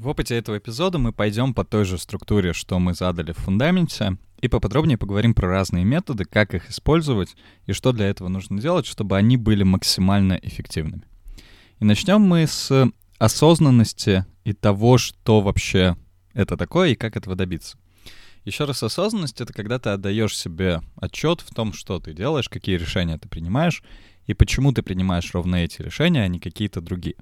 В опыте этого эпизода мы пойдем по той же структуре, что мы задали в фундаменте, и поподробнее поговорим про разные методы, как их использовать и что для этого нужно делать, чтобы они были максимально эффективными. И начнем мы с осознанности и того, что вообще это такое и как этого добиться. Еще раз, осознанность — это когда ты отдаешь себе отчет в том, что ты делаешь, какие решения ты принимаешь, и почему ты принимаешь ровно эти решения, а не какие-то другие.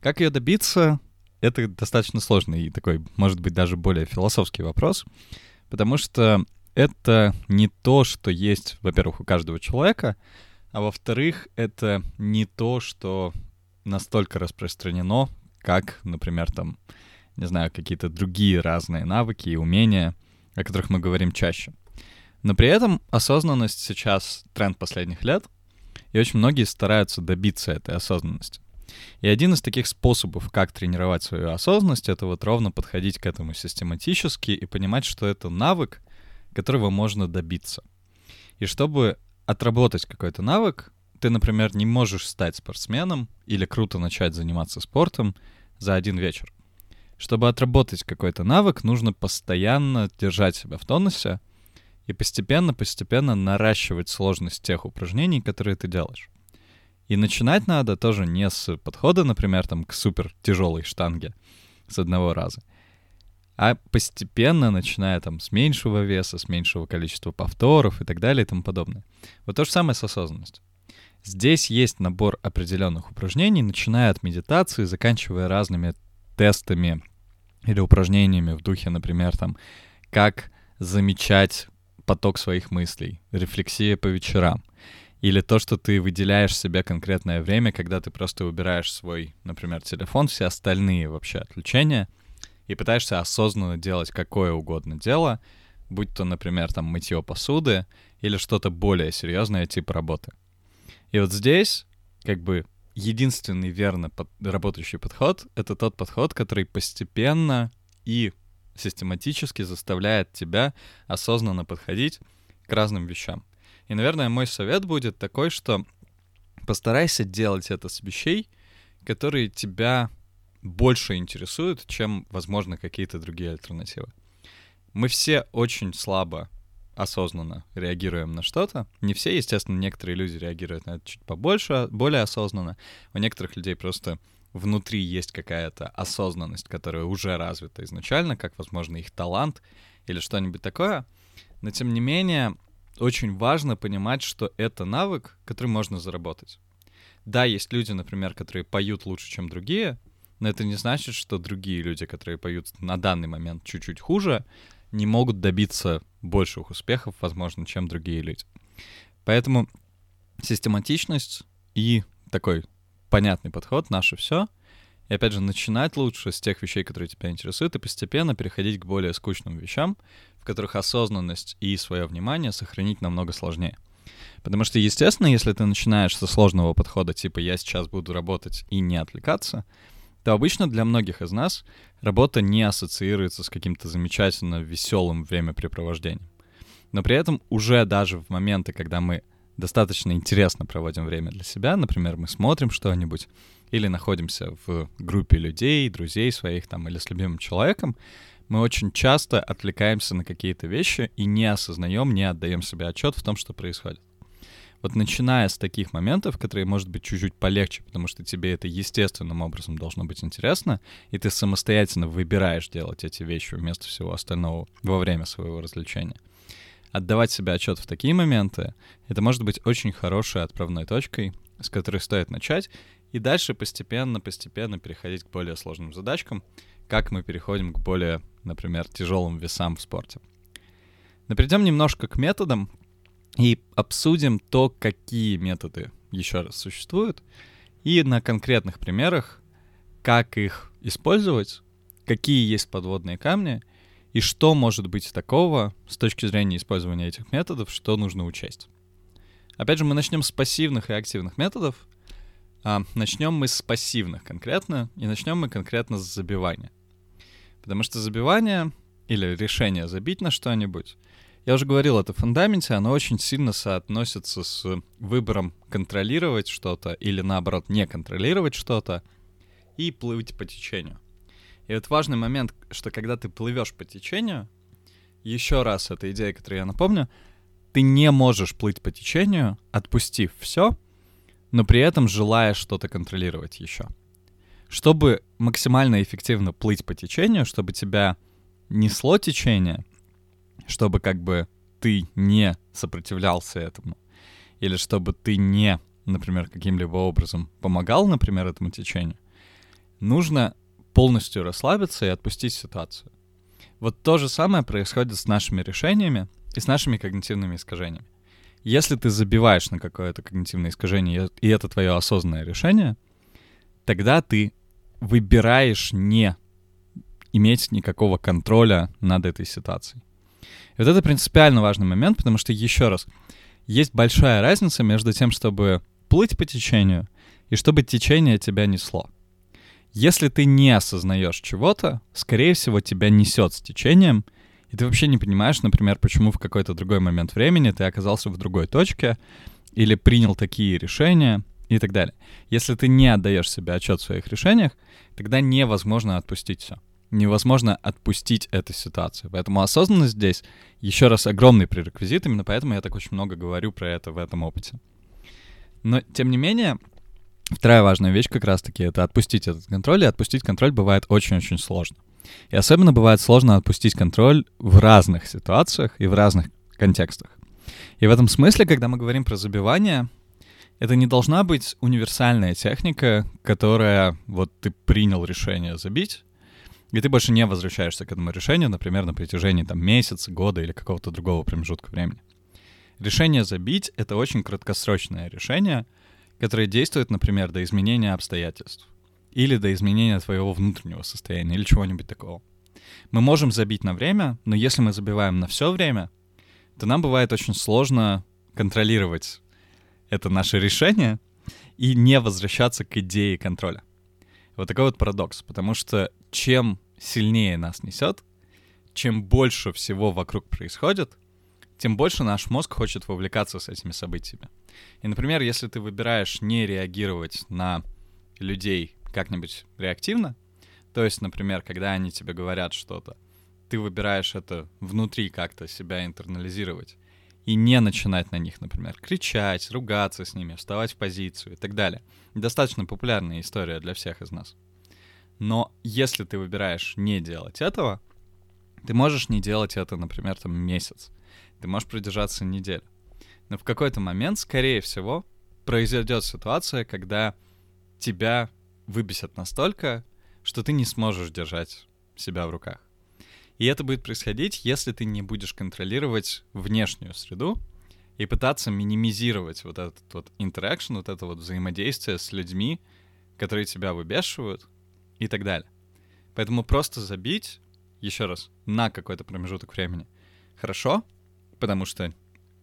Как ее добиться, это достаточно сложный и такой, может быть, даже более философский вопрос, потому что это не то, что есть, во-первых, у каждого человека, а во-вторых, это не то, что настолько распространено, как, например, там, не знаю, какие-то другие разные навыки и умения, о которых мы говорим чаще. Но при этом осознанность сейчас тренд последних лет, и очень многие стараются добиться этой осознанности. И один из таких способов, как тренировать свою осознанность, это вот ровно подходить к этому систематически и понимать, что это навык, которого можно добиться. И чтобы отработать какой-то навык, ты, например, не можешь стать спортсменом или круто начать заниматься спортом за один вечер. Чтобы отработать какой-то навык, нужно постоянно держать себя в тонусе и постепенно-постепенно наращивать сложность тех упражнений, которые ты делаешь. И начинать надо тоже не с подхода, например, там, к супер тяжелой штанге с одного раза, а постепенно, начиная там с меньшего веса, с меньшего количества повторов и так далее и тому подобное. Вот то же самое с осознанностью. Здесь есть набор определенных упражнений, начиная от медитации, заканчивая разными тестами или упражнениями в духе, например, там, как замечать поток своих мыслей, рефлексия по вечерам — или то, что ты выделяешь себе конкретное время, когда ты просто убираешь свой, например, телефон, все остальные вообще отключения, и пытаешься осознанно делать какое угодно дело, будь то, например, там мытье посуды или что-то более серьезное типа работы. И вот здесь, как бы, единственный верно под, работающий подход — это тот подход, который постепенно и систематически заставляет тебя осознанно подходить к разным вещам. И, наверное, мой совет будет такой, что постарайся делать это с вещей, которые тебя больше интересуют, чем, возможно, какие-то другие альтернативы. Мы все очень слабо осознанно реагируем на что-то. Не все, естественно, некоторые люди реагируют на это чуть побольше, более осознанно. У некоторых людей просто внутри есть какая-то осознанность, которая уже развита изначально, как, возможно, их талант или что-нибудь такое. Но, тем не менее, очень важно понимать, что это навык, который можно заработать. Да, есть люди, например, которые поют лучше, чем другие, но это не значит, что другие люди, которые поют на данный момент чуть-чуть хуже, не могут добиться больших успехов, возможно, чем другие люди. Поэтому систематичность и такой понятный подход — наше все. И опять же, начинать лучше с тех вещей, которые тебя интересуют, и постепенно переходить к более скучным вещам, в которых осознанность и свое внимание сохранить намного сложнее. Потому что, естественно, если ты начинаешь со сложного подхода, типа «я сейчас буду работать и не отвлекаться», то обычно для многих из нас работа не ассоциируется с каким-то замечательно веселым времяпрепровождением. Но при этом уже даже в моменты, когда мы достаточно интересно проводим время для себя, например, мы смотрим что-нибудь или находимся в группе людей, друзей своих там или с любимым человеком, мы очень часто отвлекаемся на какие-то вещи и не осознаем, не отдаем себе отчет в том, что происходит. Вот начиная с таких моментов, которые, может быть, чуть-чуть полегче, потому что тебе это естественным образом должно быть интересно, и ты самостоятельно выбираешь делать эти вещи вместо всего остального во время своего развлечения. Отдавать себе отчет в такие моменты, это может быть очень хорошей отправной точкой, с которой стоит начать, и дальше постепенно-постепенно переходить к более сложным задачкам, как мы переходим к более, например, тяжелым весам в спорте. Но перейдем немножко к методам и обсудим то, какие методы еще раз существуют, и на конкретных примерах, как их использовать, какие есть подводные камни, и что может быть такого с точки зрения использования этих методов, что нужно учесть. Опять же, мы начнем с пассивных и активных методов, начнем мы с пассивных конкретно, и начнем мы конкретно с забивания. Потому что забивание или решение забить на что-нибудь, я уже говорил, это в фундаменте, оно очень сильно соотносится с выбором контролировать что-то или наоборот не контролировать что-то и плыть по течению. И вот важный момент, что когда ты плывешь по течению, еще раз эта идея, которую я напомню, ты не можешь плыть по течению, отпустив все, но при этом желая что-то контролировать еще. Чтобы максимально эффективно плыть по течению, чтобы тебя несло течение, чтобы как бы ты не сопротивлялся этому, или чтобы ты не, например, каким-либо образом помогал, например, этому течению, нужно полностью расслабиться и отпустить ситуацию. Вот то же самое происходит с нашими решениями и с нашими когнитивными искажениями. Если ты забиваешь на какое-то когнитивное искажение, и это твое осознанное решение, тогда ты выбираешь не иметь никакого контроля над этой ситуацией. И вот это принципиально важный момент, потому что, еще раз, есть большая разница между тем, чтобы плыть по течению и чтобы течение тебя несло. Если ты не осознаешь чего-то, скорее всего, тебя несет с течением, и ты вообще не понимаешь, например, почему в какой-то другой момент времени ты оказался в другой точке или принял такие решения и так далее. Если ты не отдаешь себе отчет в своих решениях, тогда невозможно отпустить все. Невозможно отпустить эту ситуацию. Поэтому осознанность здесь, еще раз, огромный пререквизит, именно поэтому я так очень много говорю про это в этом опыте. Но, тем не менее, Вторая важная вещь как раз-таки — это отпустить этот контроль, и отпустить контроль бывает очень-очень сложно. И особенно бывает сложно отпустить контроль в разных ситуациях и в разных контекстах. И в этом смысле, когда мы говорим про забивание, это не должна быть универсальная техника, которая вот ты принял решение забить, и ты больше не возвращаешься к этому решению, например, на протяжении там месяца, года или какого-то другого промежутка времени. Решение забить — это очень краткосрочное решение — которые действуют, например, до изменения обстоятельств или до изменения твоего внутреннего состояния или чего-нибудь такого. Мы можем забить на время, но если мы забиваем на все время, то нам бывает очень сложно контролировать это наше решение и не возвращаться к идее контроля. Вот такой вот парадокс, потому что чем сильнее нас несет, чем больше всего вокруг происходит, тем больше наш мозг хочет вовлекаться с этими событиями. И, например, если ты выбираешь не реагировать на людей как-нибудь реактивно, то есть, например, когда они тебе говорят что-то, ты выбираешь это внутри как-то себя интернализировать и не начинать на них, например, кричать, ругаться с ними, вставать в позицию и так далее. Достаточно популярная история для всех из нас. Но если ты выбираешь не делать этого, ты можешь не делать это, например, там месяц. Ты можешь продержаться неделю. Но в какой-то момент, скорее всего, произойдет ситуация, когда тебя выбесят настолько, что ты не сможешь держать себя в руках. И это будет происходить, если ты не будешь контролировать внешнюю среду и пытаться минимизировать вот этот вот интеракшн, вот это вот взаимодействие с людьми, которые тебя выбешивают и так далее. Поэтому просто забить, еще раз, на какой-то промежуток времени. Хорошо, потому что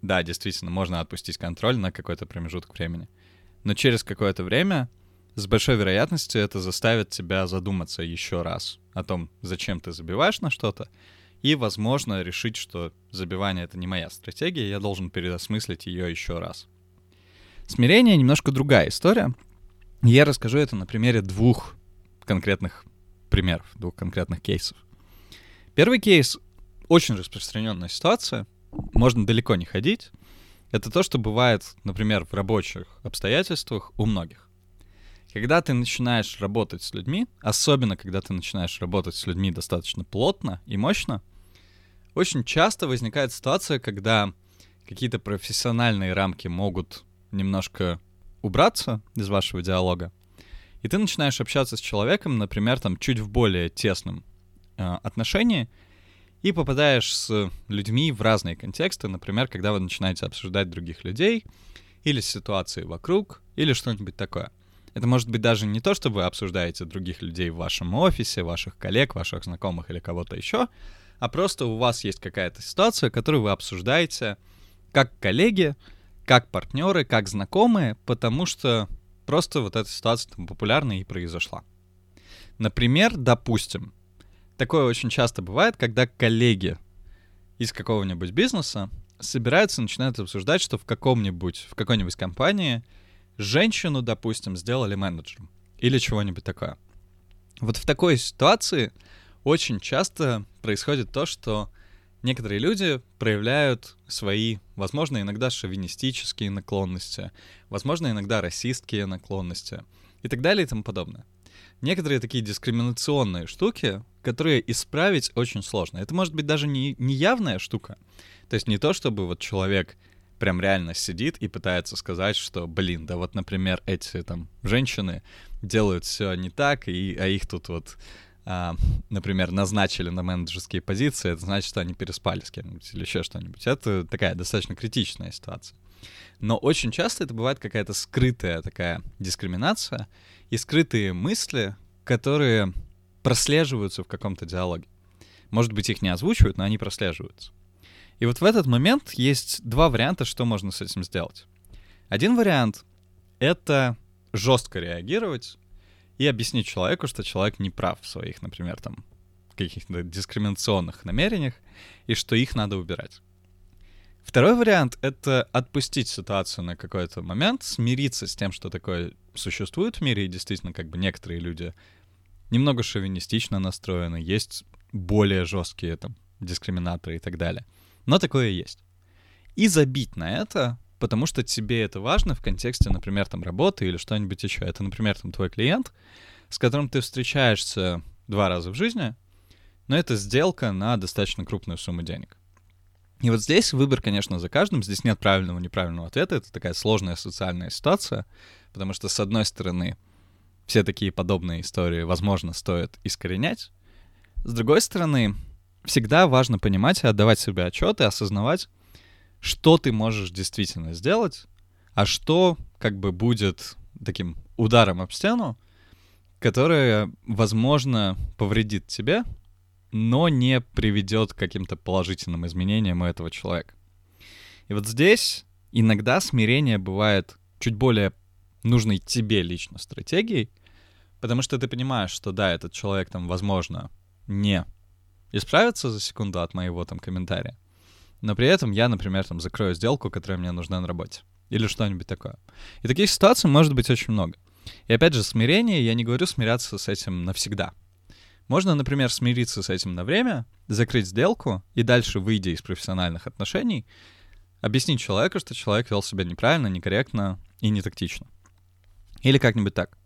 да, действительно, можно отпустить контроль на какой-то промежуток времени. Но через какое-то время с большой вероятностью это заставит тебя задуматься еще раз о том, зачем ты забиваешь на что-то, и, возможно, решить, что забивание — это не моя стратегия, я должен переосмыслить ее еще раз. Смирение — немножко другая история. Я расскажу это на примере двух конкретных примеров, двух конкретных кейсов. Первый кейс — очень распространенная ситуация — можно далеко не ходить. Это то, что бывает, например, в рабочих обстоятельствах у многих. Когда ты начинаешь работать с людьми, особенно когда ты начинаешь работать с людьми достаточно плотно и мощно, очень часто возникает ситуация, когда какие-то профессиональные рамки могут немножко убраться из вашего диалога, и ты начинаешь общаться с человеком, например, там чуть в более тесном э, отношении, и попадаешь с людьми в разные контексты, например, когда вы начинаете обсуждать других людей, или ситуации вокруг, или что-нибудь такое. Это может быть даже не то, что вы обсуждаете других людей в вашем офисе, ваших коллег, ваших знакомых или кого-то еще, а просто у вас есть какая-то ситуация, которую вы обсуждаете как коллеги, как партнеры, как знакомые, потому что просто вот эта ситуация там популярна и произошла. Например, допустим, такое очень часто бывает, когда коллеги из какого-нибудь бизнеса собираются и начинают обсуждать, что в каком-нибудь, в какой-нибудь компании женщину, допустим, сделали менеджером или чего-нибудь такое. Вот в такой ситуации очень часто происходит то, что некоторые люди проявляют свои, возможно, иногда шовинистические наклонности, возможно, иногда расистские наклонности и так далее и тому подобное. Некоторые такие дискриминационные штуки, которые исправить очень сложно. Это может быть даже не, не явная штука. То есть не то, чтобы вот человек прям реально сидит и пытается сказать, что, блин, да вот, например, эти там женщины делают все не так, и, а их тут вот а, например, назначили на менеджерские позиции, это значит, что они переспали с кем-нибудь или еще что-нибудь. Это такая достаточно критичная ситуация. Но очень часто это бывает какая-то скрытая такая дискриминация и скрытые мысли, которые прослеживаются в каком-то диалоге. Может быть, их не озвучивают, но они прослеживаются. И вот в этот момент есть два варианта, что можно с этим сделать. Один вариант — это жестко реагировать и объяснить человеку, что человек не прав в своих, например, там, каких-то дискриминационных намерениях, и что их надо убирать. Второй вариант — это отпустить ситуацию на какой-то момент, смириться с тем, что такое существует в мире, и действительно, как бы некоторые люди немного шовинистично настроены, есть более жесткие там дискриминаторы и так далее. Но такое есть. И забить на это, потому что тебе это важно в контексте, например, там работы или что-нибудь еще. Это, например, там твой клиент, с которым ты встречаешься два раза в жизни, но это сделка на достаточно крупную сумму денег. И вот здесь выбор, конечно, за каждым. Здесь нет правильного и неправильного ответа. Это такая сложная социальная ситуация, потому что, с одной стороны, все такие подобные истории, возможно, стоит искоренять. С другой стороны, всегда важно понимать и отдавать себе отчет и осознавать, что ты можешь действительно сделать, а что как бы будет таким ударом об стену, которое, возможно, повредит тебе, но не приведет к каким-то положительным изменениям у этого человека. И вот здесь иногда смирение бывает чуть более нужной тебе лично стратегией, потому что ты понимаешь, что да, этот человек там, возможно, не исправится за секунду от моего там комментария, но при этом я, например, там закрою сделку, которая мне нужна на работе. Или что-нибудь такое. И таких ситуаций может быть очень много. И опять же, смирение, я не говорю смиряться с этим навсегда. Можно, например, смириться с этим на время, закрыть сделку и дальше, выйдя из профессиональных отношений, объяснить человеку, что человек вел себя неправильно, некорректно и не тактично. Или как-нибудь так.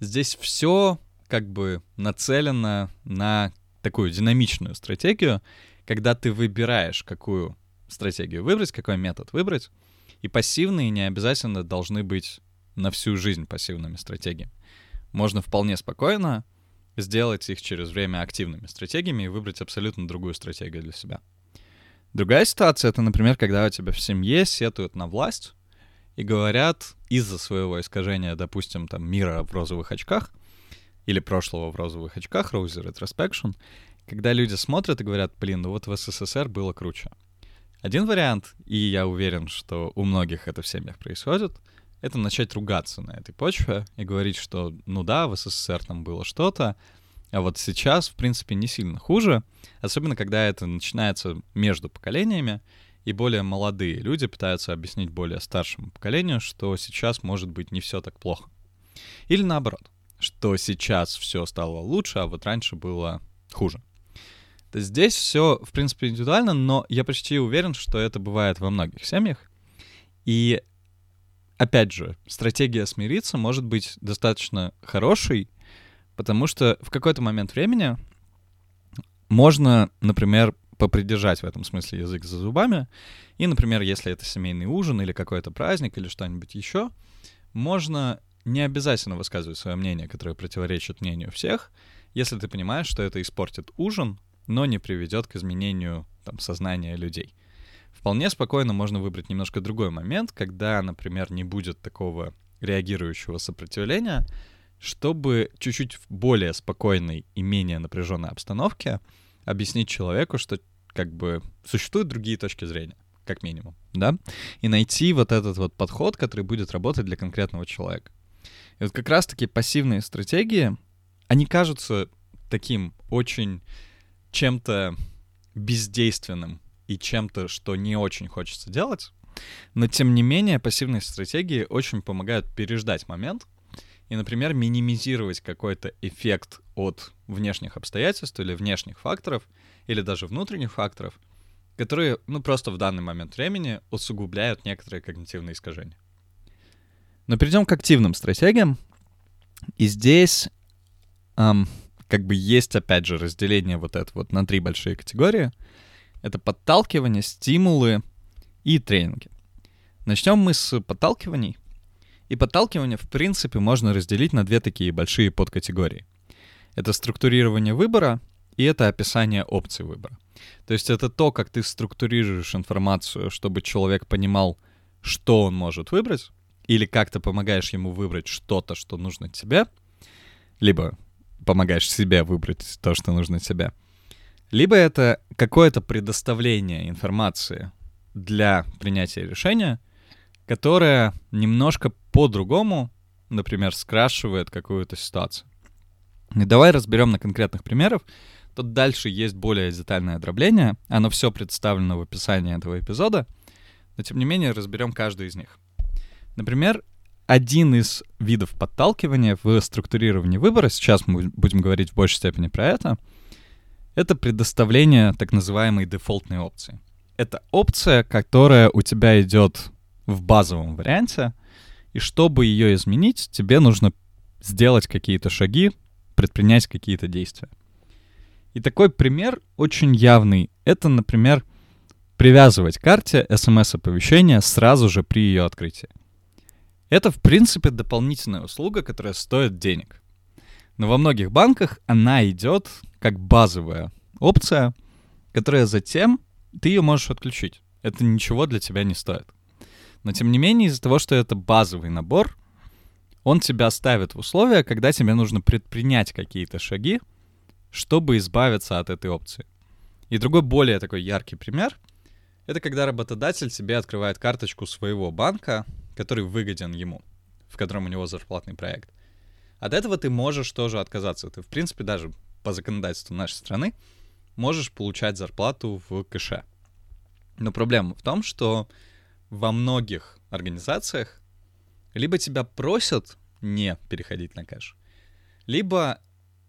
Здесь все как бы нацелено на такую динамичную стратегию, когда ты выбираешь, какую стратегию выбрать, какой метод выбрать, и пассивные не обязательно должны быть на всю жизнь пассивными стратегиями. Можно вполне спокойно сделать их через время активными стратегиями и выбрать абсолютно другую стратегию для себя. Другая ситуация — это, например, когда у тебя в семье сетуют на власть и говорят из-за своего искажения, допустим, там, мира в розовых очках или прошлого в розовых очках, Rosy Retrospection, когда люди смотрят и говорят, блин, ну вот в СССР было круче. Один вариант, и я уверен, что у многих это в семьях происходит — это начать ругаться на этой почве и говорить, что, ну да, в СССР там было что-то, а вот сейчас, в принципе, не сильно хуже, особенно когда это начинается между поколениями, и более молодые люди пытаются объяснить более старшему поколению, что сейчас может быть не все так плохо. Или наоборот, что сейчас все стало лучше, а вот раньше было хуже. Здесь все, в принципе, индивидуально, но я почти уверен, что это бывает во многих семьях. И опять же, стратегия смириться может быть достаточно хорошей, потому что в какой-то момент времени можно, например, попридержать в этом смысле язык за зубами, и, например, если это семейный ужин или какой-то праздник или что-нибудь еще, можно не обязательно высказывать свое мнение, которое противоречит мнению всех, если ты понимаешь, что это испортит ужин, но не приведет к изменению там, сознания людей. Вполне спокойно можно выбрать немножко другой момент, когда, например, не будет такого реагирующего сопротивления, чтобы чуть-чуть в более спокойной и менее напряженной обстановке объяснить человеку, что как бы существуют другие точки зрения, как минимум, да, и найти вот этот вот подход, который будет работать для конкретного человека. Вот как раз-таки пассивные стратегии, они кажутся таким очень чем-то бездейственным и чем-то, что не очень хочется делать. Но, тем не менее, пассивные стратегии очень помогают переждать момент и, например, минимизировать какой-то эффект от внешних обстоятельств или внешних факторов, или даже внутренних факторов, которые, ну, просто в данный момент времени усугубляют некоторые когнитивные искажения. Но перейдем к активным стратегиям. И здесь эм, как бы есть, опять же, разделение вот это вот на три большие категории. Это подталкивание, стимулы и тренинги. Начнем мы с подталкиваний. И подталкивание, в принципе, можно разделить на две такие большие подкатегории. Это структурирование выбора и это описание опций выбора. То есть это то, как ты структурируешь информацию, чтобы человек понимал, что он может выбрать, или как ты помогаешь ему выбрать что-то, что нужно тебе, либо помогаешь себе выбрать то, что нужно тебе. Либо это какое-то предоставление информации для принятия решения, которое немножко по-другому, например, скрашивает какую-то ситуацию. И давай разберем на конкретных примерах. Тут дальше есть более детальное дробление. Оно все представлено в описании этого эпизода. Но тем не менее разберем каждый из них. Например, один из видов подталкивания в структурировании выбора, сейчас мы будем говорить в большей степени про это, это предоставление так называемой дефолтной опции. Это опция, которая у тебя идет в базовом варианте, и чтобы ее изменить, тебе нужно сделать какие-то шаги, предпринять какие-то действия. И такой пример очень явный. Это, например, привязывать к карте смс-оповещения сразу же при ее открытии. Это, в принципе, дополнительная услуга, которая стоит денег. Но во многих банках она идет как базовая опция, которая затем ты ее можешь отключить. Это ничего для тебя не стоит. Но тем не менее, из-за того, что это базовый набор, он тебя ставит в условия, когда тебе нужно предпринять какие-то шаги, чтобы избавиться от этой опции. И другой более такой яркий пример — это когда работодатель тебе открывает карточку своего банка, который выгоден ему, в котором у него зарплатный проект. От этого ты можешь тоже отказаться. Ты, в принципе, даже по законодательству нашей страны можешь получать зарплату в кэше. Но проблема в том, что во многих организациях либо тебя просят не переходить на кэш, либо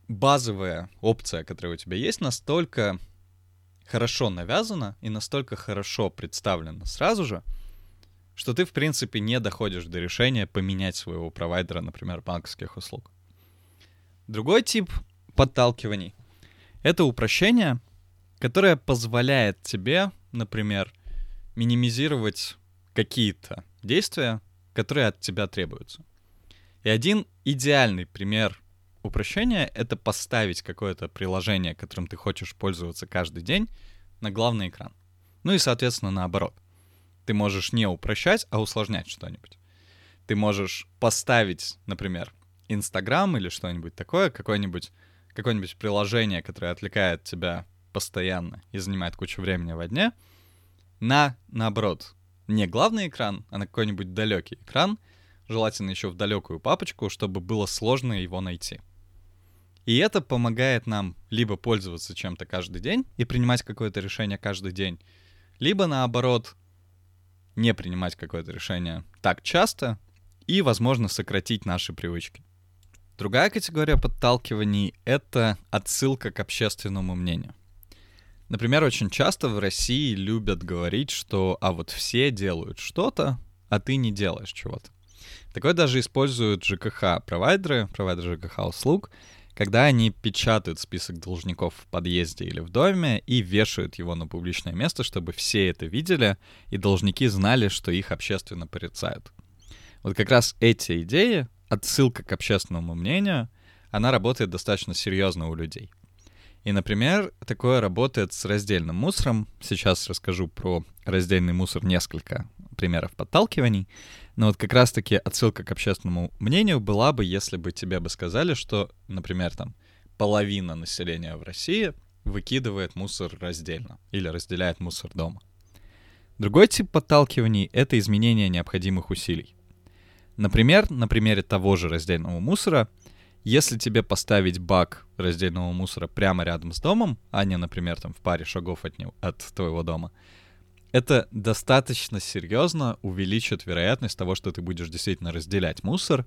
базовая опция, которая у тебя есть, настолько хорошо навязана и настолько хорошо представлена сразу же, что ты, в принципе, не доходишь до решения поменять своего провайдера, например, банковских услуг. Другой тип подталкиваний — это упрощение, которое позволяет тебе, например, минимизировать какие-то действия, которые от тебя требуются. И один идеальный пример упрощения — это поставить какое-то приложение, которым ты хочешь пользоваться каждый день, на главный экран. Ну и, соответственно, наоборот. Ты можешь не упрощать, а усложнять что-нибудь. Ты можешь поставить, например, Инстаграм или что-нибудь такое, какое-нибудь какое-нибудь приложение, которое отвлекает тебя постоянно и занимает кучу времени во дне, на, наоборот, не главный экран, а на какой-нибудь далекий экран, желательно еще в далекую папочку, чтобы было сложно его найти. И это помогает нам либо пользоваться чем-то каждый день и принимать какое-то решение каждый день, либо наоборот не принимать какое-то решение так часто и, возможно, сократить наши привычки. Другая категория подталкиваний — это отсылка к общественному мнению. Например, очень часто в России любят говорить, что «а вот все делают что-то, а ты не делаешь чего-то». Такое даже используют ЖКХ-провайдеры, провайдеры ЖКХ-услуг, когда они печатают список должников в подъезде или в доме и вешают его на публичное место, чтобы все это видели, и должники знали, что их общественно порицают. Вот как раз эти идеи, отсылка к общественному мнению, она работает достаточно серьезно у людей. И, например, такое работает с раздельным мусором. Сейчас расскажу про раздельный мусор несколько примеров подталкиваний. Но вот как раз-таки отсылка к общественному мнению была бы, если бы тебе бы сказали, что, например, там половина населения в России выкидывает мусор раздельно или разделяет мусор дома. Другой тип подталкиваний — это изменение необходимых усилий. Например, на примере того же раздельного мусора, если тебе поставить бак раздельного мусора прямо рядом с домом, а не, например, там в паре шагов от, него, от твоего дома, это достаточно серьезно увеличит вероятность того, что ты будешь действительно разделять мусор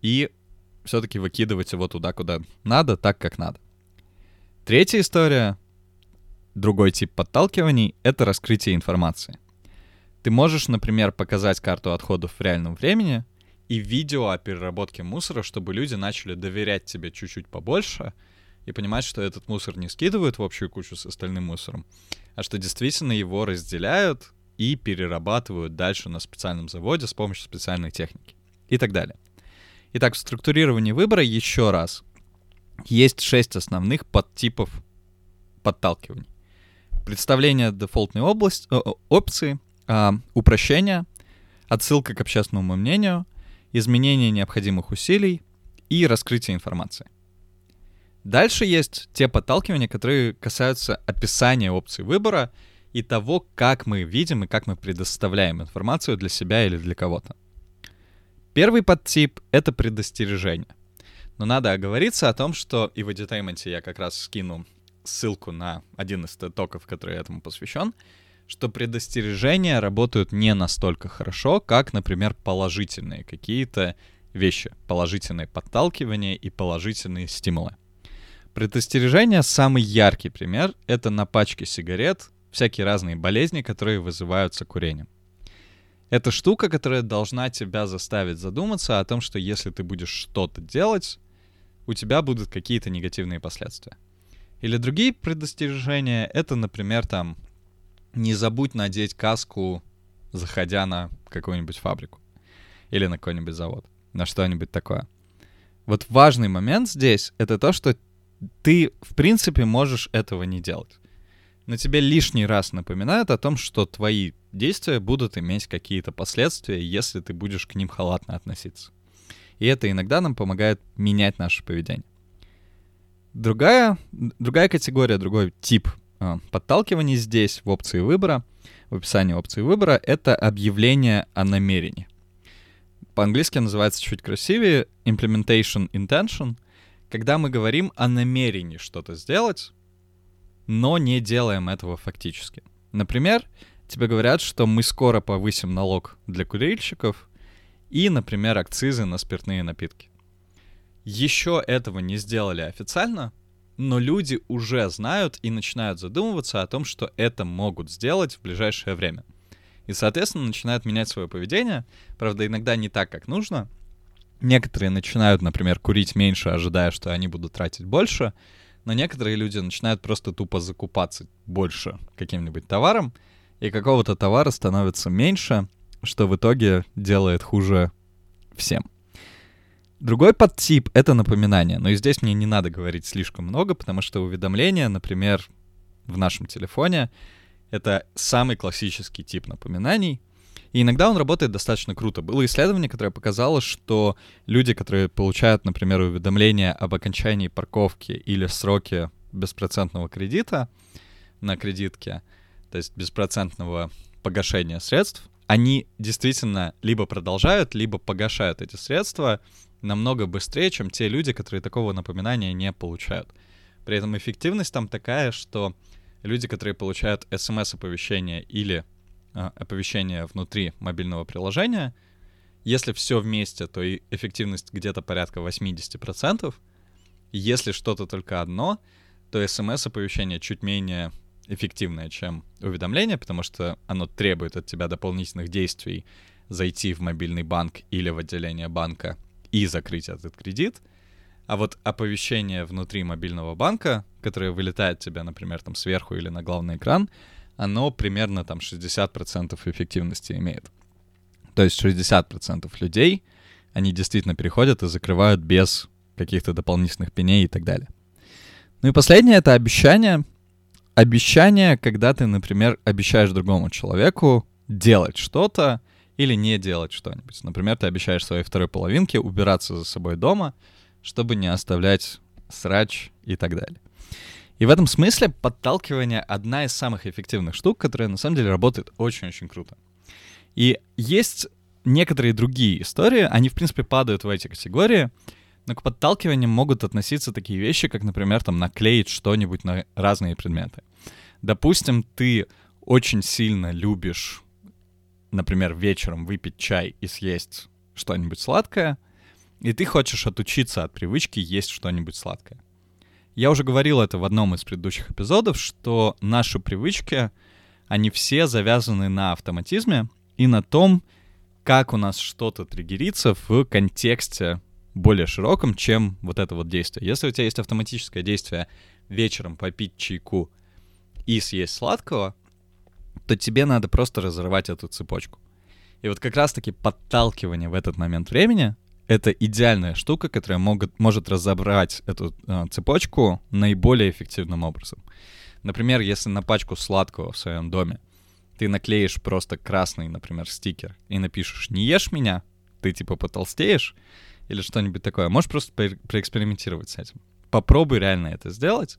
и все-таки выкидывать его туда, куда надо, так, как надо. Третья история, другой тип подталкиваний, это раскрытие информации. Ты можешь, например, показать карту отходов в реальном времени и видео о переработке мусора, чтобы люди начали доверять тебе чуть-чуть побольше и понимать, что этот мусор не скидывают в общую кучу с остальным мусором, а что действительно его разделяют и перерабатывают дальше на специальном заводе с помощью специальной техники и так далее. Итак, в структурировании выбора еще раз. Есть шесть основных подтипов подталкиваний. Представление дефолтной области, опции, э, упрощение, отсылка к общественному мнению, изменение необходимых усилий и раскрытие информации. Дальше есть те подталкивания, которые касаются описания опции выбора и того, как мы видим и как мы предоставляем информацию для себя или для кого-то. Первый подтип — это предостережение. Но надо оговориться о том, что и в edutainment я как раз скину ссылку на один из токов, который этому посвящен, что предостережения работают не настолько хорошо, как, например, положительные какие-то вещи, положительные подталкивания и положительные стимулы. Предостережение — самый яркий пример. Это на пачке сигарет всякие разные болезни, которые вызываются курением. Это штука, которая должна тебя заставить задуматься о том, что если ты будешь что-то делать, у тебя будут какие-то негативные последствия. Или другие предостережения, это, например, там, не забудь надеть каску, заходя на какую-нибудь фабрику или на какой-нибудь завод, на что-нибудь такое. Вот важный момент здесь — это то, что ты, в принципе, можешь этого не делать. Но тебе лишний раз напоминают о том, что твои действия будут иметь какие-то последствия, если ты будешь к ним халатно относиться. И это иногда нам помогает менять наше поведение. Другая, другая категория, другой тип э, подталкиваний здесь, в опции выбора, в описании опции выбора, это объявление о намерении. По-английски называется чуть красивее implementation intention, когда мы говорим о намерении что-то сделать, но не делаем этого фактически. Например, тебе говорят, что мы скоро повысим налог для курильщиков и, например, акцизы на спиртные напитки. Еще этого не сделали официально, но люди уже знают и начинают задумываться о том, что это могут сделать в ближайшее время. И, соответственно, начинают менять свое поведение. Правда, иногда не так, как нужно. Некоторые начинают, например, курить меньше, ожидая, что они будут тратить больше но некоторые люди начинают просто тупо закупаться больше каким-нибудь товаром, и какого-то товара становится меньше, что в итоге делает хуже всем. Другой подтип — это напоминание. Но и здесь мне не надо говорить слишком много, потому что уведомления, например, в нашем телефоне, это самый классический тип напоминаний, и иногда он работает достаточно круто. Было исследование, которое показало, что люди, которые получают, например, уведомления об окончании парковки или сроке беспроцентного кредита на кредитке, то есть беспроцентного погашения средств, они действительно либо продолжают, либо погашают эти средства намного быстрее, чем те люди, которые такого напоминания не получают. При этом эффективность там такая, что люди, которые получают смс-оповещение или оповещения внутри мобильного приложения. Если все вместе, то и эффективность где-то порядка 80%. Если что-то только одно, то смс-оповещение чуть менее эффективное, чем уведомление, потому что оно требует от тебя дополнительных действий зайти в мобильный банк или в отделение банка и закрыть этот кредит. А вот оповещение внутри мобильного банка, которое вылетает тебе, например, там сверху или на главный экран, оно примерно там 60% эффективности имеет. То есть 60% людей, они действительно переходят и закрывают без каких-то дополнительных пеней и так далее. Ну и последнее — это обещание. Обещание, когда ты, например, обещаешь другому человеку делать что-то или не делать что-нибудь. Например, ты обещаешь своей второй половинке убираться за собой дома, чтобы не оставлять срач и так далее. И в этом смысле подталкивание — одна из самых эффективных штук, которая на самом деле работает очень-очень круто. И есть некоторые другие истории, они, в принципе, падают в эти категории, но к подталкиваниям могут относиться такие вещи, как, например, там, наклеить что-нибудь на разные предметы. Допустим, ты очень сильно любишь, например, вечером выпить чай и съесть что-нибудь сладкое, и ты хочешь отучиться от привычки есть что-нибудь сладкое. Я уже говорил это в одном из предыдущих эпизодов, что наши привычки, они все завязаны на автоматизме и на том, как у нас что-то триггерится в контексте более широком, чем вот это вот действие. Если у тебя есть автоматическое действие вечером попить чайку и съесть сладкого, то тебе надо просто разорвать эту цепочку. И вот как раз-таки подталкивание в этот момент времени — это идеальная штука, которая могут, может разобрать эту э, цепочку наиболее эффективным образом. Например, если на пачку сладкого в своем доме ты наклеишь просто красный, например, стикер и напишешь «Не ешь меня», ты типа потолстеешь или что-нибудь такое. Можешь просто проэкспериментировать с этим. Попробуй реально это сделать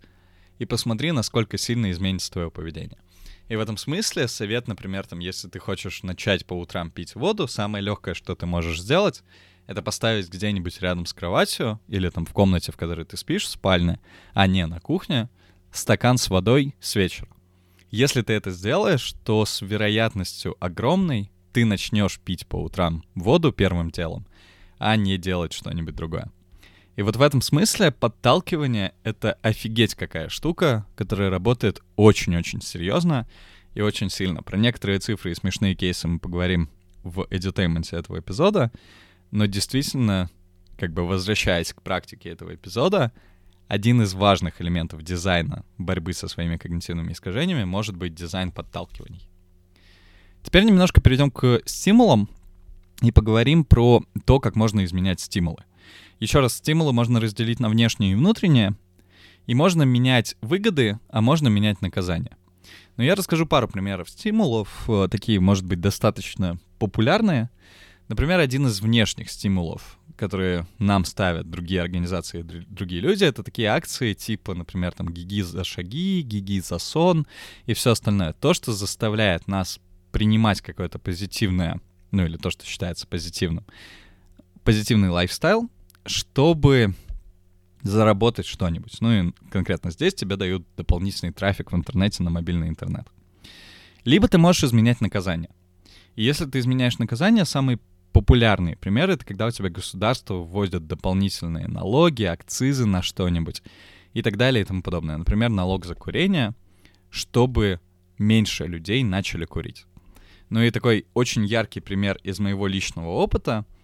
и посмотри, насколько сильно изменится твое поведение. И в этом смысле совет, например, там, если ты хочешь начать по утрам пить воду, самое легкое, что ты можешь сделать, это поставить где-нибудь рядом с кроватью или там в комнате, в которой ты спишь, в спальне, а не на кухне, стакан с водой с вечера. Если ты это сделаешь, то с вероятностью огромной ты начнешь пить по утрам воду первым телом, а не делать что-нибудь другое. И вот в этом смысле подталкивание — это офигеть какая штука, которая работает очень-очень серьезно и очень сильно. Про некоторые цифры и смешные кейсы мы поговорим в эдютейменте этого эпизода, но действительно, как бы возвращаясь к практике этого эпизода, один из важных элементов дизайна борьбы со своими когнитивными искажениями может быть дизайн подталкиваний. Теперь немножко перейдем к стимулам и поговорим про то, как можно изменять стимулы. Еще раз, стимулы можно разделить на внешние и внутренние, и можно менять выгоды, а можно менять наказания. Но я расскажу пару примеров стимулов, э, такие, может быть, достаточно популярные. Например, один из внешних стимулов, которые нам ставят другие организации, другие люди, это такие акции типа, например, там «Гиги за шаги», «Гиги за сон» и все остальное. То, что заставляет нас принимать какое-то позитивное, ну или то, что считается позитивным, позитивный лайфстайл, чтобы заработать что-нибудь. Ну и конкретно здесь тебе дают дополнительный трафик в интернете на мобильный интернет. Либо ты можешь изменять наказание. И если ты изменяешь наказание, самый популярный пример — это когда у тебя государство вводит дополнительные налоги, акцизы на что-нибудь и так далее и тому подобное. Например, налог за курение, чтобы меньше людей начали курить. Ну и такой очень яркий пример из моего личного опыта —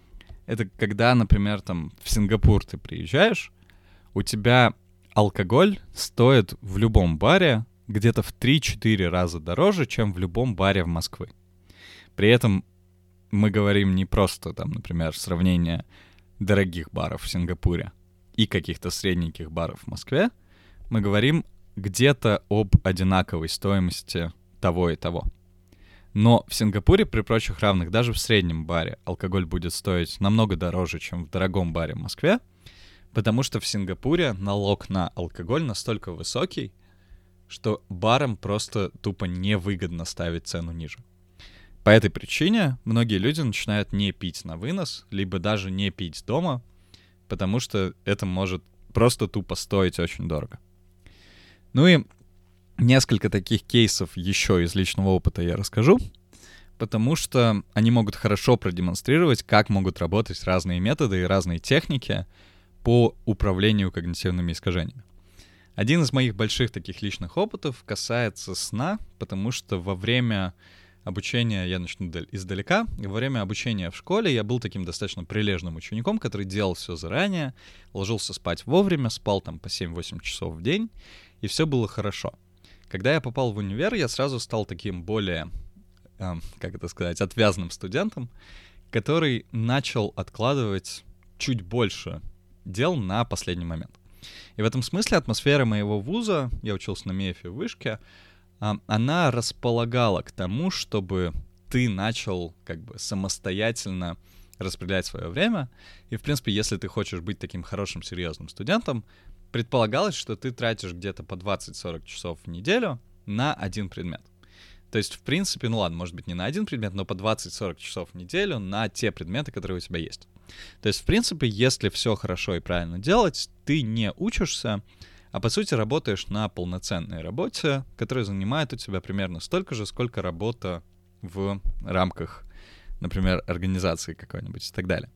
это когда, например, там в Сингапур ты приезжаешь, у тебя алкоголь стоит в любом баре где-то в 3-4 раза дороже, чем в любом баре в Москве. При этом мы говорим не просто там, например, сравнение дорогих баров в Сингапуре и каких-то средненьких баров в Москве, мы говорим где-то об одинаковой стоимости того и того. Но в Сингапуре при прочих равных даже в среднем баре алкоголь будет стоить намного дороже, чем в дорогом баре в Москве, потому что в Сингапуре налог на алкоголь настолько высокий, что барам просто тупо невыгодно ставить цену ниже. По этой причине многие люди начинают не пить на вынос, либо даже не пить дома, потому что это может просто тупо стоить очень дорого. Ну и Несколько таких кейсов еще из личного опыта я расскажу, потому что они могут хорошо продемонстрировать, как могут работать разные методы и разные техники по управлению когнитивными искажениями. Один из моих больших таких личных опытов касается сна, потому что во время обучения, я начну издалека, во время обучения в школе я был таким достаточно прилежным учеником, который делал все заранее, ложился спать вовремя, спал там по 7-8 часов в день, и все было хорошо — когда я попал в универ, я сразу стал таким более, э, как это сказать, отвязным студентом, который начал откладывать чуть больше дел на последний момент. И в этом смысле атмосфера моего вуза, я учился на МЕФе в Вышке, она располагала к тому, чтобы ты начал как бы самостоятельно распределять свое время. И, в принципе, если ты хочешь быть таким хорошим, серьезным студентом, предполагалось, что ты тратишь где-то по 20-40 часов в неделю на один предмет. То есть, в принципе, ну ладно, может быть, не на один предмет, но по 20-40 часов в неделю на те предметы, которые у тебя есть. То есть, в принципе, если все хорошо и правильно делать, ты не учишься, а по сути работаешь на полноценной работе, которая занимает у тебя примерно столько же, сколько работа в рамках, например, организации какой-нибудь и так далее.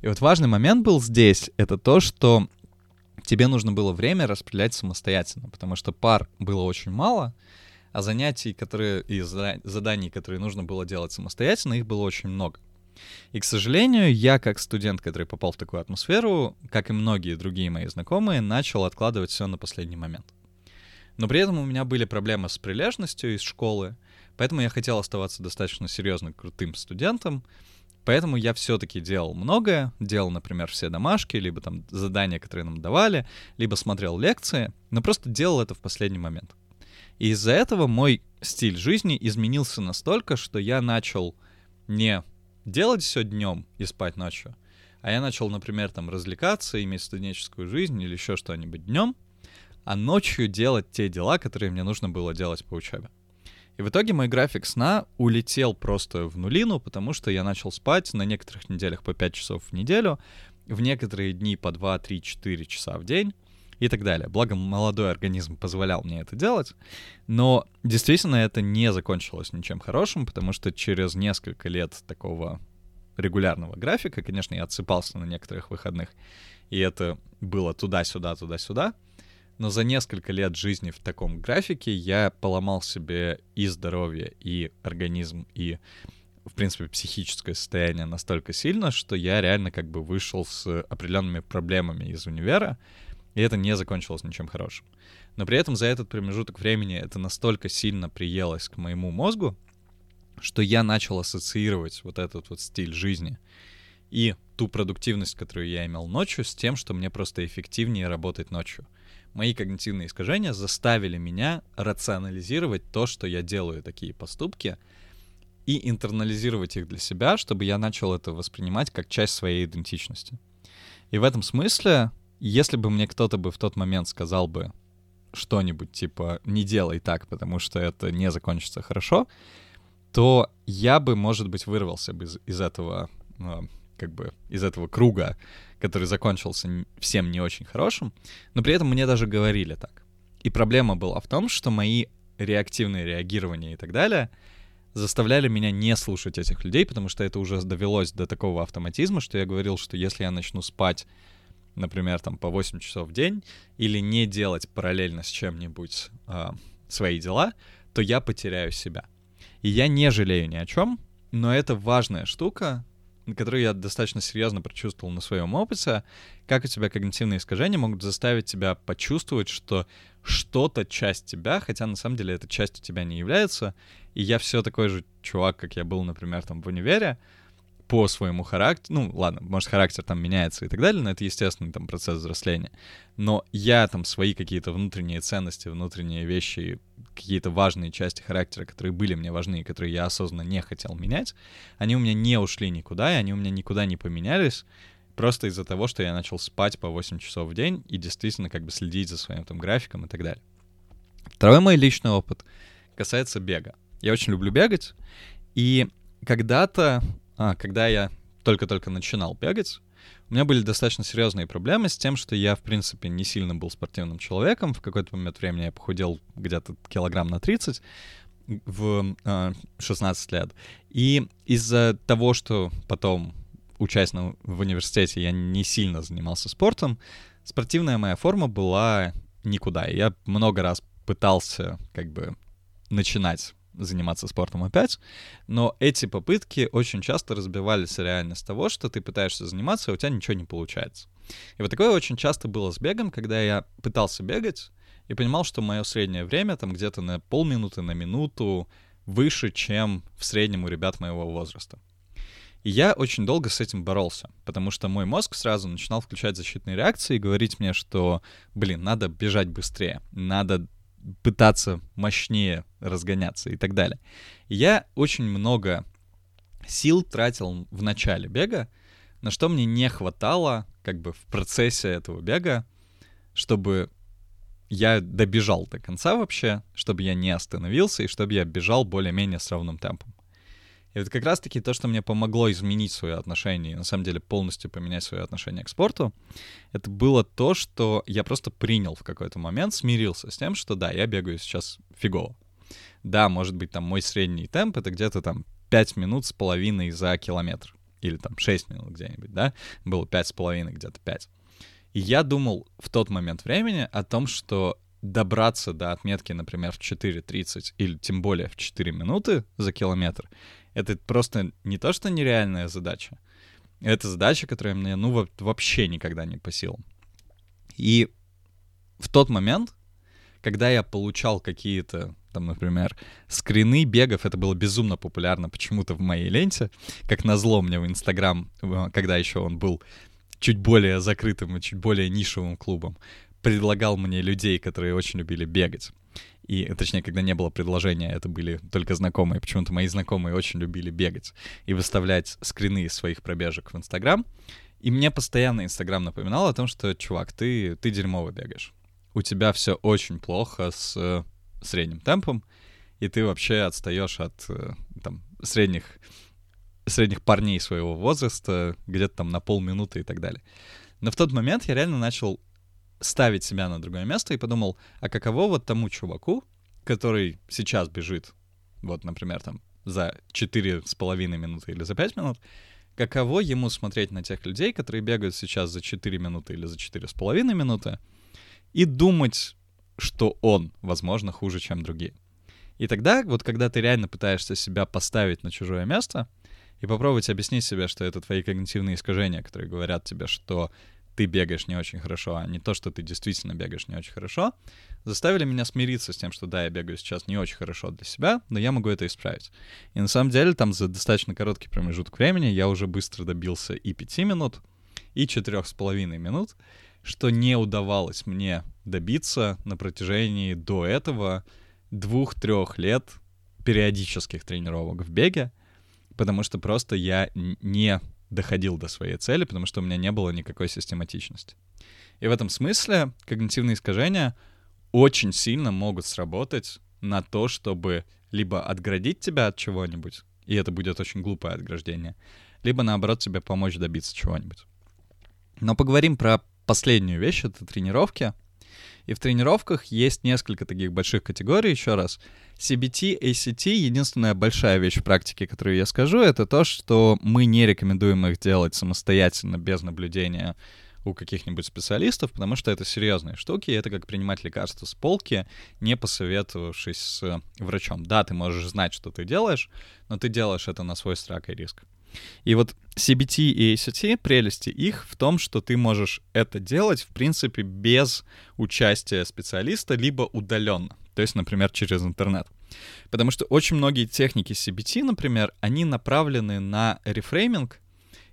И вот важный момент был здесь, это то, что тебе нужно было время распределять самостоятельно, потому что пар было очень мало, а занятий, которые и заданий, которые нужно было делать самостоятельно, их было очень много. И, к сожалению, я, как студент, который попал в такую атмосферу, как и многие другие мои знакомые, начал откладывать все на последний момент. Но при этом у меня были проблемы с прилежностью из школы, поэтому я хотел оставаться достаточно серьезно крутым студентом, Поэтому я все-таки делал многое, делал, например, все домашки, либо там задания, которые нам давали, либо смотрел лекции, но просто делал это в последний момент. И из-за этого мой стиль жизни изменился настолько, что я начал не делать все днем и спать ночью, а я начал, например, там развлекаться, иметь студенческую жизнь или еще что-нибудь днем, а ночью делать те дела, которые мне нужно было делать по учебе. И в итоге мой график сна улетел просто в нулину, потому что я начал спать на некоторых неделях по 5 часов в неделю, в некоторые дни по 2, 3, 4 часа в день и так далее. Благо, молодой организм позволял мне это делать. Но действительно это не закончилось ничем хорошим, потому что через несколько лет такого регулярного графика, конечно, я отсыпался на некоторых выходных, и это было туда-сюда, туда-сюда, но за несколько лет жизни в таком графике я поломал себе и здоровье, и организм, и, в принципе, психическое состояние настолько сильно, что я реально как бы вышел с определенными проблемами из универа, и это не закончилось ничем хорошим. Но при этом за этот промежуток времени это настолько сильно приелось к моему мозгу, что я начал ассоциировать вот этот вот стиль жизни и ту продуктивность, которую я имел ночью, с тем, что мне просто эффективнее работать ночью мои когнитивные искажения заставили меня рационализировать то, что я делаю такие поступки, и интернализировать их для себя, чтобы я начал это воспринимать как часть своей идентичности. И в этом смысле, если бы мне кто-то бы в тот момент сказал бы что-нибудь типа «не делай так, потому что это не закончится хорошо», то я бы, может быть, вырвался бы из, из этого, а, как бы, из этого круга который закончился всем не очень хорошим, но при этом мне даже говорили так. И проблема была в том, что мои реактивные реагирования и так далее заставляли меня не слушать этих людей, потому что это уже довелось до такого автоматизма, что я говорил, что если я начну спать, например, там по 8 часов в день, или не делать параллельно с чем-нибудь э, свои дела, то я потеряю себя. И я не жалею ни о чем, но это важная штука, который я достаточно серьезно прочувствовал на своем опыте, как у тебя когнитивные искажения могут заставить тебя почувствовать, что что-то часть тебя, хотя на самом деле эта часть у тебя не является, и я все такой же чувак, как я был, например, там в универе, по своему характеру, ну ладно, может характер там меняется и так далее, но это естественный там процесс взросления. Но я там свои какие-то внутренние ценности, внутренние вещи, какие-то важные части характера, которые были мне важны и которые я осознанно не хотел менять, они у меня не ушли никуда, и они у меня никуда не поменялись, просто из-за того, что я начал спать по 8 часов в день и действительно как бы следить за своим там графиком и так далее. Второй мой личный опыт касается бега. Я очень люблю бегать, и когда-то а, когда я только-только начинал бегать, у меня были достаточно серьезные проблемы с тем, что я, в принципе, не сильно был спортивным человеком. В какой-то момент времени я похудел где-то килограмм на 30 в э, а, 16 лет. И из-за того, что потом, учась в университете, я не сильно занимался спортом, спортивная моя форма была никуда. Я много раз пытался как бы начинать заниматься спортом опять, но эти попытки очень часто разбивались реальность того, что ты пытаешься заниматься, а у тебя ничего не получается. И вот такое очень часто было с бегом, когда я пытался бегать и понимал, что мое среднее время там где-то на полминуты, на минуту выше, чем в среднем у ребят моего возраста. И я очень долго с этим боролся, потому что мой мозг сразу начинал включать защитные реакции и говорить мне, что, блин, надо бежать быстрее, надо пытаться мощнее разгоняться и так далее. Я очень много сил тратил в начале бега, на что мне не хватало как бы в процессе этого бега, чтобы я добежал до конца вообще, чтобы я не остановился и чтобы я бежал более-менее с равным темпом. И вот как раз-таки то, что мне помогло изменить свое отношение, на самом деле полностью поменять свое отношение к спорту, это было то, что я просто принял в какой-то момент, смирился с тем, что да, я бегаю сейчас фигово. Да, может быть, там мой средний темп — это где-то там 5 минут с половиной за километр. или там 6 минут где-нибудь, да, было 5,5, где-то 5. И я думал в тот момент времени о том, что добраться до отметки, например, в 4.30 или тем более в 4 минуты за километр, это просто не то, что нереальная задача, это задача, которая мне, ну, вообще никогда не по силам. И в тот момент, когда я получал какие-то, там, например, скрины бегов, это было безумно популярно почему-то в моей ленте, как назло мне в Инстаграм, когда еще он был чуть более закрытым и чуть более нишевым клубом, предлагал мне людей, которые очень любили бегать. И, точнее, когда не было предложения, это были только знакомые. Почему-то мои знакомые очень любили бегать и выставлять скрины своих пробежек в Инстаграм. И мне постоянно Инстаграм напоминал о том, что, чувак, ты, ты дерьмово бегаешь. У тебя все очень плохо с э, средним темпом, и ты вообще отстаешь от э, там, средних, средних парней своего возраста где-то там на полминуты и так далее. Но в тот момент я реально начал ставить себя на другое место и подумал, а каково вот тому чуваку, который сейчас бежит, вот, например, там, за четыре с половиной минуты или за пять минут, каково ему смотреть на тех людей, которые бегают сейчас за 4 минуты или за четыре с половиной минуты, и думать, что он, возможно, хуже, чем другие. И тогда, вот когда ты реально пытаешься себя поставить на чужое место и попробовать объяснить себе, что это твои когнитивные искажения, которые говорят тебе, что ты бегаешь не очень хорошо, а не то, что ты действительно бегаешь не очень хорошо, заставили меня смириться с тем, что да, я бегаю сейчас не очень хорошо для себя, но я могу это исправить. И на самом деле там за достаточно короткий промежуток времени я уже быстро добился и 5 минут, и четырех с половиной минут, что не удавалось мне добиться на протяжении до этого двух-трех лет периодических тренировок в беге, потому что просто я не доходил до своей цели, потому что у меня не было никакой систематичности. И в этом смысле когнитивные искажения очень сильно могут сработать на то, чтобы либо отградить тебя от чего-нибудь, и это будет очень глупое отграждение, либо наоборот тебе помочь добиться чего-нибудь. Но поговорим про последнюю вещь, это тренировки. И в тренировках есть несколько таких больших категорий, еще раз. CBT, ACT, единственная большая вещь в практике, которую я скажу, это то, что мы не рекомендуем их делать самостоятельно, без наблюдения у каких-нибудь специалистов, потому что это серьезные штуки, это как принимать лекарства с полки, не посоветовавшись с врачом. Да, ты можешь знать, что ты делаешь, но ты делаешь это на свой страх и риск. И вот CBT и ACT, прелести их в том, что ты можешь это делать, в принципе, без участия специалиста, либо удаленно. То есть, например, через интернет. Потому что очень многие техники CBT, например, они направлены на рефрейминг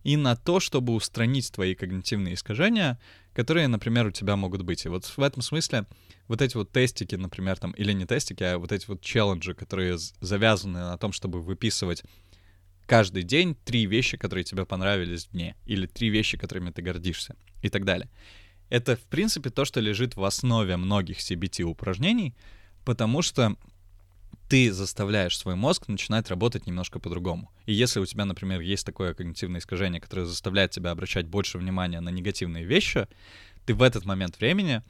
и на то, чтобы устранить твои когнитивные искажения, которые, например, у тебя могут быть. И вот в этом смысле вот эти вот тестики, например, там, или не тестики, а вот эти вот челленджи, которые завязаны на том, чтобы выписывать каждый день три вещи, которые тебе понравились в дне, или три вещи, которыми ты гордишься, и так далее. Это, в принципе, то, что лежит в основе многих CBT-упражнений, потому что ты заставляешь свой мозг начинать работать немножко по-другому. И если у тебя, например, есть такое когнитивное искажение, которое заставляет тебя обращать больше внимания на негативные вещи, ты в этот момент времени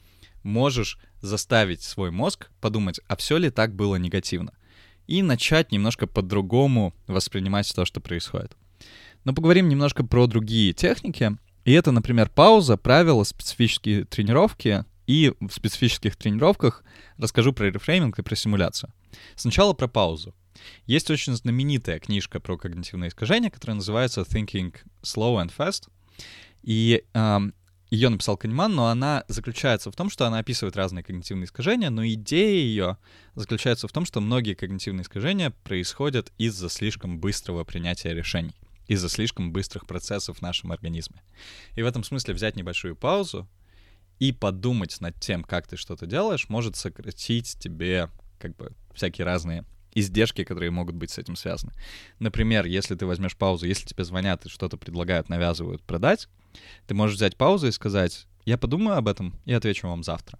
можешь заставить свой мозг подумать, а все ли так было негативно и начать немножко по-другому воспринимать то, что происходит. Но поговорим немножко про другие техники. И это, например, пауза, правила, специфические тренировки. И в специфических тренировках расскажу про рефрейминг и про симуляцию. Сначала про паузу. Есть очень знаменитая книжка про когнитивные искажения, которая называется Thinking Slow and Fast. И эм, ее написал Канеман, но она заключается в том, что она описывает разные когнитивные искажения, но идея ее заключается в том, что многие когнитивные искажения происходят из-за слишком быстрого принятия решений, из-за слишком быстрых процессов в нашем организме. И в этом смысле взять небольшую паузу и подумать над тем, как ты что-то делаешь, может сократить тебе как бы всякие разные издержки, которые могут быть с этим связаны. Например, если ты возьмешь паузу, если тебе звонят и что-то предлагают, навязывают продать, ты можешь взять паузу и сказать, я подумаю об этом и отвечу вам завтра.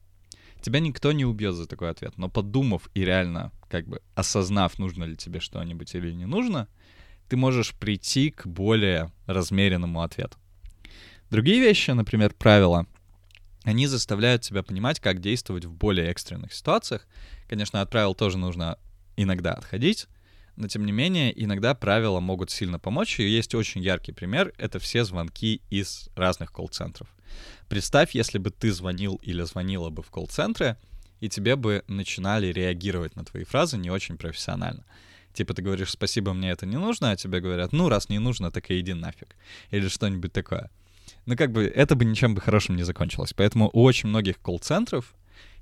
Тебя никто не убьет за такой ответ, но подумав и реально как бы осознав, нужно ли тебе что-нибудь или не нужно, ты можешь прийти к более размеренному ответу. Другие вещи, например, правила, они заставляют тебя понимать, как действовать в более экстренных ситуациях. Конечно, от правил тоже нужно иногда отходить, Но, тем не менее, иногда правила могут сильно помочь, и есть очень яркий пример — это все звонки из разных колл-центров. Представь, если бы ты звонил или звонила бы в колл-центры, и тебе бы начинали реагировать на твои фразы не очень профессионально. Типа ты говоришь, спасибо, мне это не нужно, а тебе говорят, ну, раз не нужно, так и иди нафиг. Или что-нибудь такое. Ну, как бы, это бы ничем бы хорошим не закончилось. Поэтому у очень многих колл-центров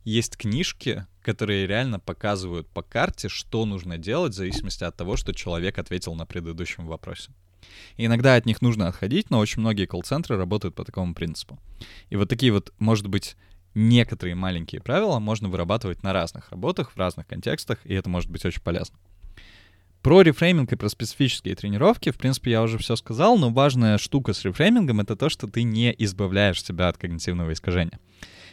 есть книжки, которые реально показывают по карте, что нужно делать в зависимости от того, что человек ответил на предыдущем вопросе. И иногда от них нужно отходить, но очень многие колл-центры работают по такому принципу. И вот такие вот, может быть, некоторые маленькие правила можно вырабатывать на разных работах, в разных контекстах, и это может быть очень полезно. Про рефрейминг и про специфические тренировки, в принципе, я уже все сказал, но важная штука с рефреймингом — это то, что ты не избавляешь себя от когнитивного искажения.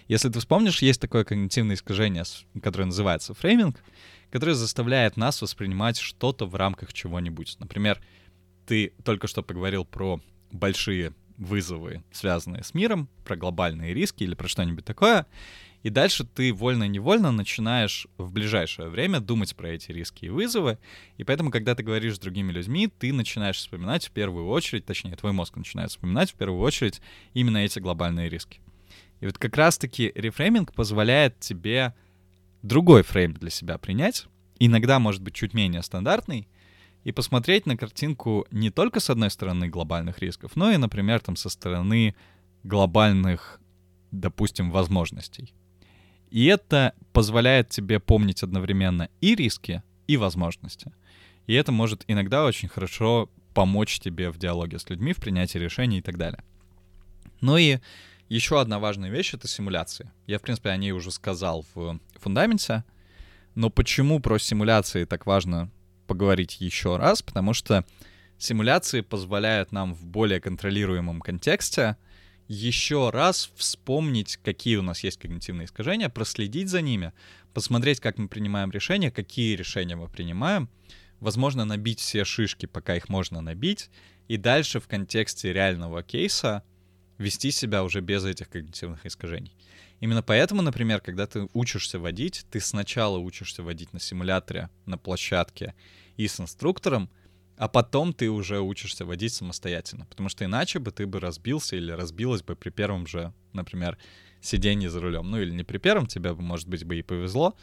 Если ты вспомнишь, есть такое когнитивное искажение, которое называется фрейминг, которое заставляет нас воспринимать что-то в рамках чего-нибудь. Например, ты только что поговорил про большие вызовы, связанные с миром, про глобальные риски или про что-нибудь такое, и дальше ты вольно-невольно начинаешь в ближайшее время думать про эти риски и вызовы, и поэтому, когда ты говоришь с другими людьми, ты начинаешь вспоминать в первую очередь, точнее, твой мозг начинает вспоминать в первую очередь именно эти глобальные риски. И вот как раз-таки рефрейминг позволяет тебе другой фрейм для себя принять, иногда может быть чуть менее стандартный, и посмотреть на картинку не только с одной стороны глобальных рисков, но и, например, там со стороны глобальных, допустим, возможностей. И это позволяет тебе помнить одновременно и риски, и возможности. И это может иногда очень хорошо помочь тебе в диалоге с людьми, в принятии решений и так далее. Ну и еще одна важная вещь — это симуляции. Я, в принципе, о ней уже сказал в фундаменте. Но почему про симуляции так важно поговорить еще раз? Потому что симуляции позволяют нам в более контролируемом контексте еще раз вспомнить, какие у нас есть когнитивные искажения, проследить за ними, посмотреть, как мы принимаем решения, какие решения мы принимаем, возможно, набить все шишки, пока их можно набить, и дальше в контексте реального кейса — вести себя уже без этих когнитивных искажений. Именно поэтому, например, когда ты учишься водить, ты сначала учишься водить на симуляторе, на площадке и с инструктором, а потом ты уже учишься водить самостоятельно. Потому что иначе бы ты бы разбился или разбилась бы при первом же, например, сидении за рулем. Ну или не при первом, тебе бы, может быть, бы и повезло,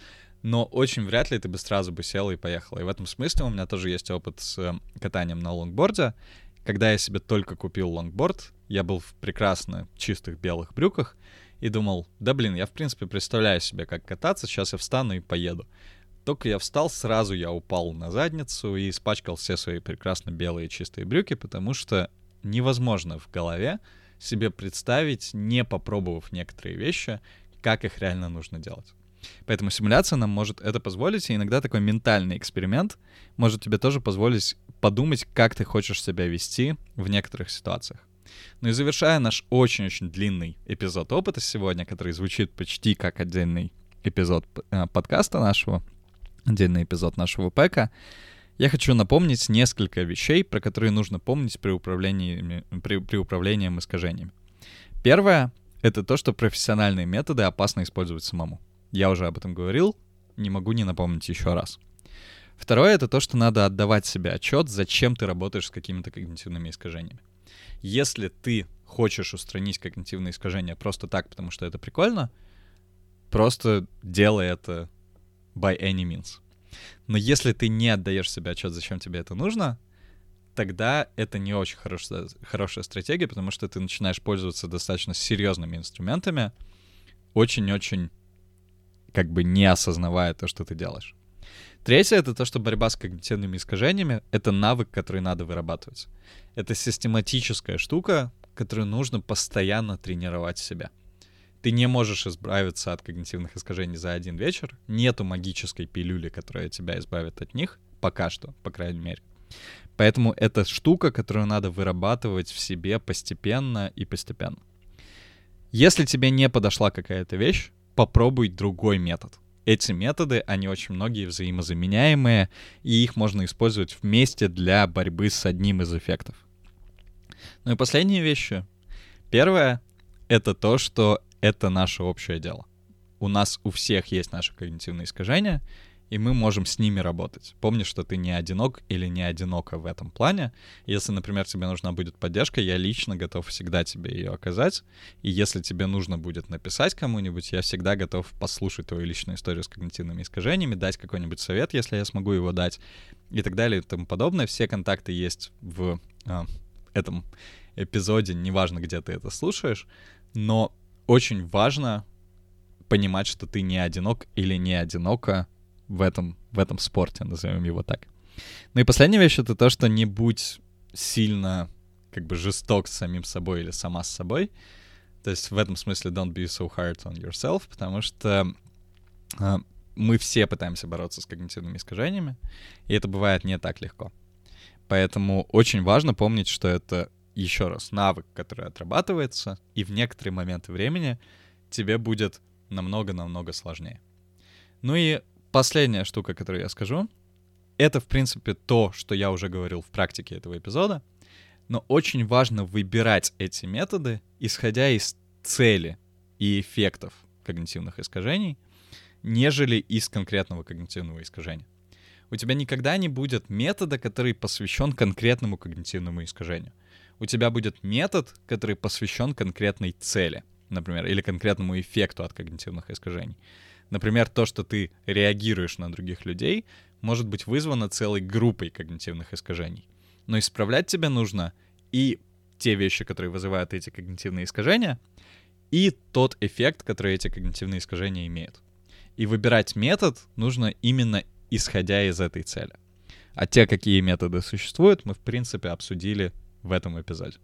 но очень вряд ли ты бы сразу бы сел и поехал. И в этом смысле у меня тоже есть опыт с э, катанием на лонгборде. Когда я себе только купил лонгборд, я был в прекрасно чистых белых брюках и думал, да блин, я в принципе представляю себе, как кататься, сейчас я встану и поеду. Только я встал, сразу я упал на задницу и испачкал все свои прекрасно белые чистые брюки, потому что невозможно в голове себе представить, не попробовав некоторые вещи, как их реально нужно делать. Поэтому симуляция нам может это позволить, и иногда такой ментальный эксперимент может тебе тоже позволить подумать, как ты хочешь себя вести в некоторых ситуациях. Ну и завершая наш очень-очень длинный эпизод опыта сегодня, который звучит почти как отдельный эпизод э, подкаста нашего, отдельный эпизод нашего пэка, я хочу напомнить несколько вещей, про которые нужно помнить при управлении, при, при управлении искажениями. Первое — это то, что профессиональные методы опасно использовать самому. Я уже об этом говорил, не могу не напомнить еще раз. Второе — это то, что надо отдавать себе отчет, зачем ты работаешь с какими-то когнитивными искажениями. Если ты хочешь устранить когнитивные искажения просто так, потому что это прикольно, просто делай это by any means. Но если ты не отдаешь себе отчет, зачем тебе это нужно, тогда это не очень хорошая, хорошая стратегия, потому что ты начинаешь пользоваться достаточно серьезными инструментами, очень-очень как бы не осознавая то, что ты делаешь. Третье — это то, что борьба с когнитивными искажениями — это навык, который надо вырабатывать. Это систематическая штука, которую нужно постоянно тренировать в себя. Ты не можешь избавиться от когнитивных искажений за один вечер. Нету магической пилюли, которая тебя избавит от них. Пока что, по крайней мере. Поэтому это штука, которую надо вырабатывать в себе постепенно и постепенно. Если тебе не подошла какая-то вещь, попробуй другой метод. Эти методы, они очень многие взаимозаменяемые, и их можно использовать вместе для борьбы с одним из эффектов. Ну и последние вещи. Первое — это то, что это наше общее дело. У нас у всех есть наши когнитивные искажения, и мы можем с ними работать. Помни, что ты не одинок или не одинока в этом плане. Если, например, тебе нужна будет поддержка, я лично готов всегда тебе ее оказать. И если тебе нужно будет написать кому-нибудь, я всегда готов послушать твою личную историю с когнитивными искажениями, дать какой-нибудь совет, если я смогу его дать, и так далее и тому подобное. Все контакты есть в а, этом эпизоде, неважно, где ты это слушаешь, но очень важно понимать, что ты не одинок или не одинока в этом, в этом спорте, назовем его так. Ну и последняя вещь — это то, что не будь сильно как бы жесток с самим собой или сама с собой. То есть в этом смысле don't be so hard on yourself, потому что э, мы все пытаемся бороться с когнитивными искажениями, и это бывает не так легко. Поэтому очень важно помнить, что это еще раз навык, который отрабатывается, и в некоторые моменты времени тебе будет намного-намного сложнее. Ну и последняя штука, которую я скажу, это, в принципе, то, что я уже говорил в практике этого эпизода, но очень важно выбирать эти методы, исходя из цели и эффектов когнитивных искажений, нежели из конкретного когнитивного искажения. У тебя никогда не будет метода, который посвящен конкретному когнитивному искажению. У тебя будет метод, который посвящен конкретной цели, например, или конкретному эффекту от когнитивных искажений. Например, то, что ты реагируешь на других людей, может быть вызвано целой группой когнитивных искажений. Но исправлять тебе нужно и те вещи, которые вызывают эти когнитивные искажения, и тот эффект, который эти когнитивные искажения имеют. И выбирать метод нужно именно исходя из этой цели. А те, какие методы существуют, мы, в принципе, обсудили в этом эпизоде.